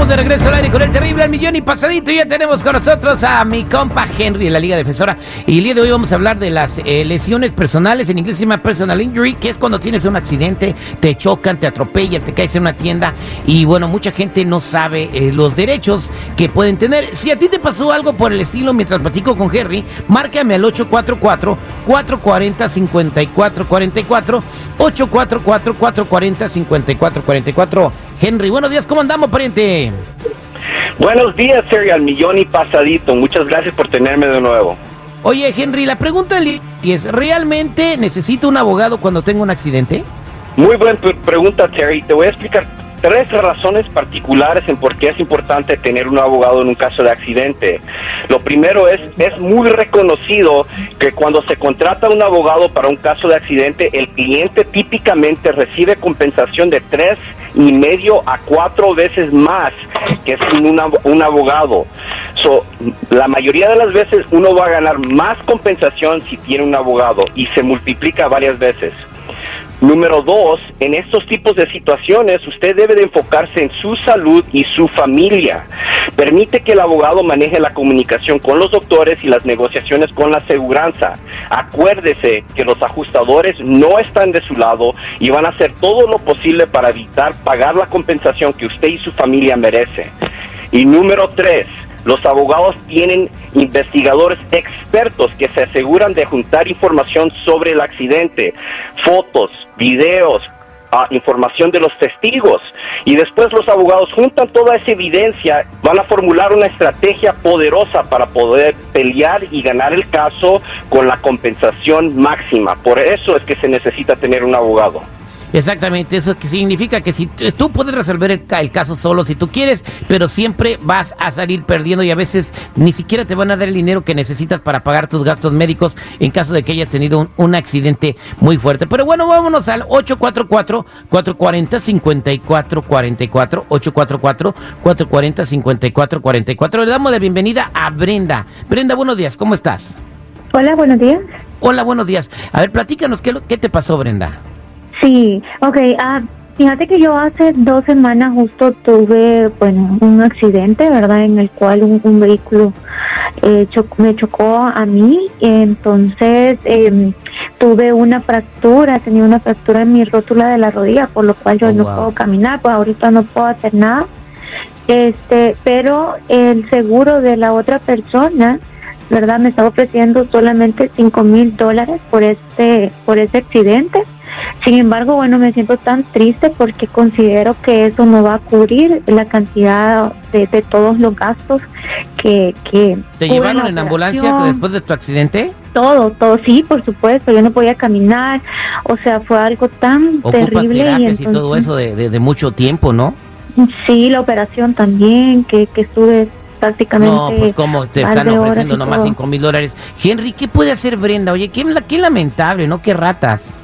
Estamos de regreso al aire con el terrible al millón y pasadito. Ya tenemos con nosotros a mi compa Henry de la Liga Defensora. Y el día de hoy vamos a hablar de las eh, lesiones personales. En inglés se llama personal injury, que es cuando tienes un accidente, te chocan, te atropellan, te caes en una tienda. Y bueno, mucha gente no sabe eh, los derechos que pueden tener. Si a ti te pasó algo por el estilo mientras platico con Henry, márcame al 844-440-5444. 844-440-5444. Henry, buenos días, ¿cómo andamos, pariente? Buenos días, Terry, al millón y pasadito. Muchas gracias por tenerme de nuevo. Oye, Henry, la pregunta es, ¿realmente necesito un abogado cuando tengo un accidente? Muy buena pregunta, Terry. Te voy a explicar tres razones particulares en por qué es importante tener un abogado en un caso de accidente. Lo primero es, es muy reconocido que cuando se contrata un abogado para un caso de accidente, el cliente típicamente recibe compensación de tres y medio a cuatro veces más que sin un abogado. So, la mayoría de las veces uno va a ganar más compensación si tiene un abogado y se multiplica varias veces. Número dos, en estos tipos de situaciones usted debe de enfocarse en su salud y su familia. Permite que el abogado maneje la comunicación con los doctores y las negociaciones con la aseguranza. Acuérdese que los ajustadores no están de su lado y van a hacer todo lo posible para evitar pagar la compensación que usted y su familia merece. Y número tres, los abogados tienen investigadores expertos que se aseguran de juntar información sobre el accidente, fotos, videos, ah, información de los testigos y después los abogados juntan toda esa evidencia, van a formular una estrategia poderosa para poder pelear y ganar el caso con la compensación máxima. Por eso es que se necesita tener un abogado. Exactamente, eso que significa que si tú puedes resolver el, caso solo si tú quieres, pero siempre vas a salir perdiendo y a veces ni siquiera te van a dar el dinero que necesitas para pagar tus gastos médicos en caso de que hayas tenido un, accidente muy fuerte. Pero bueno, vámonos al 844-440-5444, 844-440-5444. Le damos la bienvenida a Brenda. Brenda, buenos días, ¿cómo estás? Hola, buenos días. Hola, buenos días. A ver, platícanos, ¿qué, qué te pasó, Brenda? Sí, ok. Ah, fíjate que yo hace dos semanas justo tuve, bueno, un accidente, ¿verdad? En el cual un, vehículo eh, me chocó a mí. Entonces em, tuve una fractura, tenía una fractura en mi rótula de la rodilla, por lo cual yo oh, no puedo caminar, pues ahorita no puedo hacer nada. Este, pero el seguro de la otra persona, ¿verdad? Me estaba ofreciendo solamente cinco mil dólares por este, por ese accidente. Sin embargo, bueno, me siento tan triste porque considero que eso no va a cubrir la cantidad de, todos los gastos que... que ¿Te llevaron en ambulancia después de tu accidente? Todo, todo, sí, por supuesto, yo no podía caminar, o sea, fue algo tan terrible. y, todo eso de, mucho tiempo, ¿no? Sí, la operación también, que, que estuve prácticamente. No, pues como te están ofreciendo nomás cinco mil dólares. Henry, ¿qué puede hacer Brenda? Oye, qué, qué lamentable, ¿no? Qué ratas.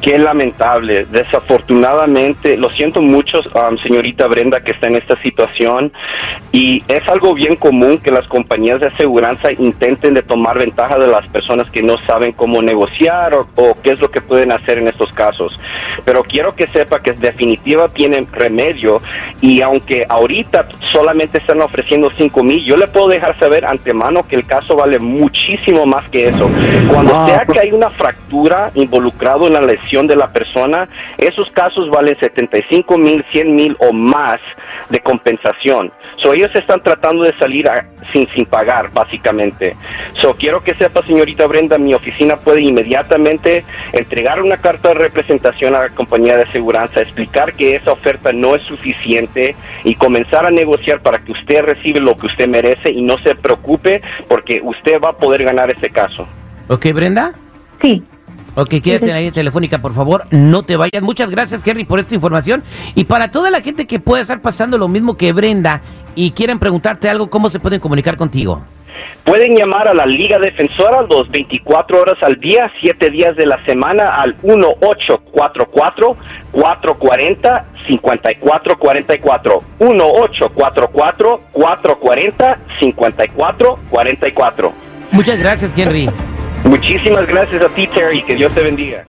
Qué lamentable. Desafortunadamente, lo siento mucho, um, señorita Brenda, que está en esta situación. Y es algo bien común que las compañías de aseguranza intenten de tomar ventaja de las personas que no saben cómo negociar o, qué es lo que pueden hacer en estos casos. Pero quiero que sepa que definitiva tienen remedio y aunque ahorita solamente están ofreciendo 5 mil, yo le puedo dejar saber antemano que el caso vale muchísimo más que eso. Cuando sea que hay una fractura involucrado en la lesión, de la persona, esos casos valen 75 mil, 100 mil o más de compensación. So, ellos están tratando de salir sin, sin pagar, básicamente. So, quiero que sepa, señorita Brenda, mi oficina puede inmediatamente entregar una carta de representación a la compañía de aseguranza, explicar que esa oferta no es suficiente y comenzar a negociar para que usted reciba lo que usted merece y no se preocupe porque usted va a poder ganar ese caso. ¿Ok, Brenda? Sí. Ok, quédate ahí telefónica, por favor, no te vayas. Muchas gracias, Henry, por esta información. Y para toda la gente que pueda estar pasando lo mismo que Brenda y quieran preguntarte algo, ¿cómo se pueden comunicar contigo? Pueden llamar a la Liga Defensora los 24 horas al día, 7 días de la semana al 1844-440-5444. 1844-440-5444. Muchas gracias, Henry. Muchísimas gracias a ti, Terry. Que Dios te bendiga.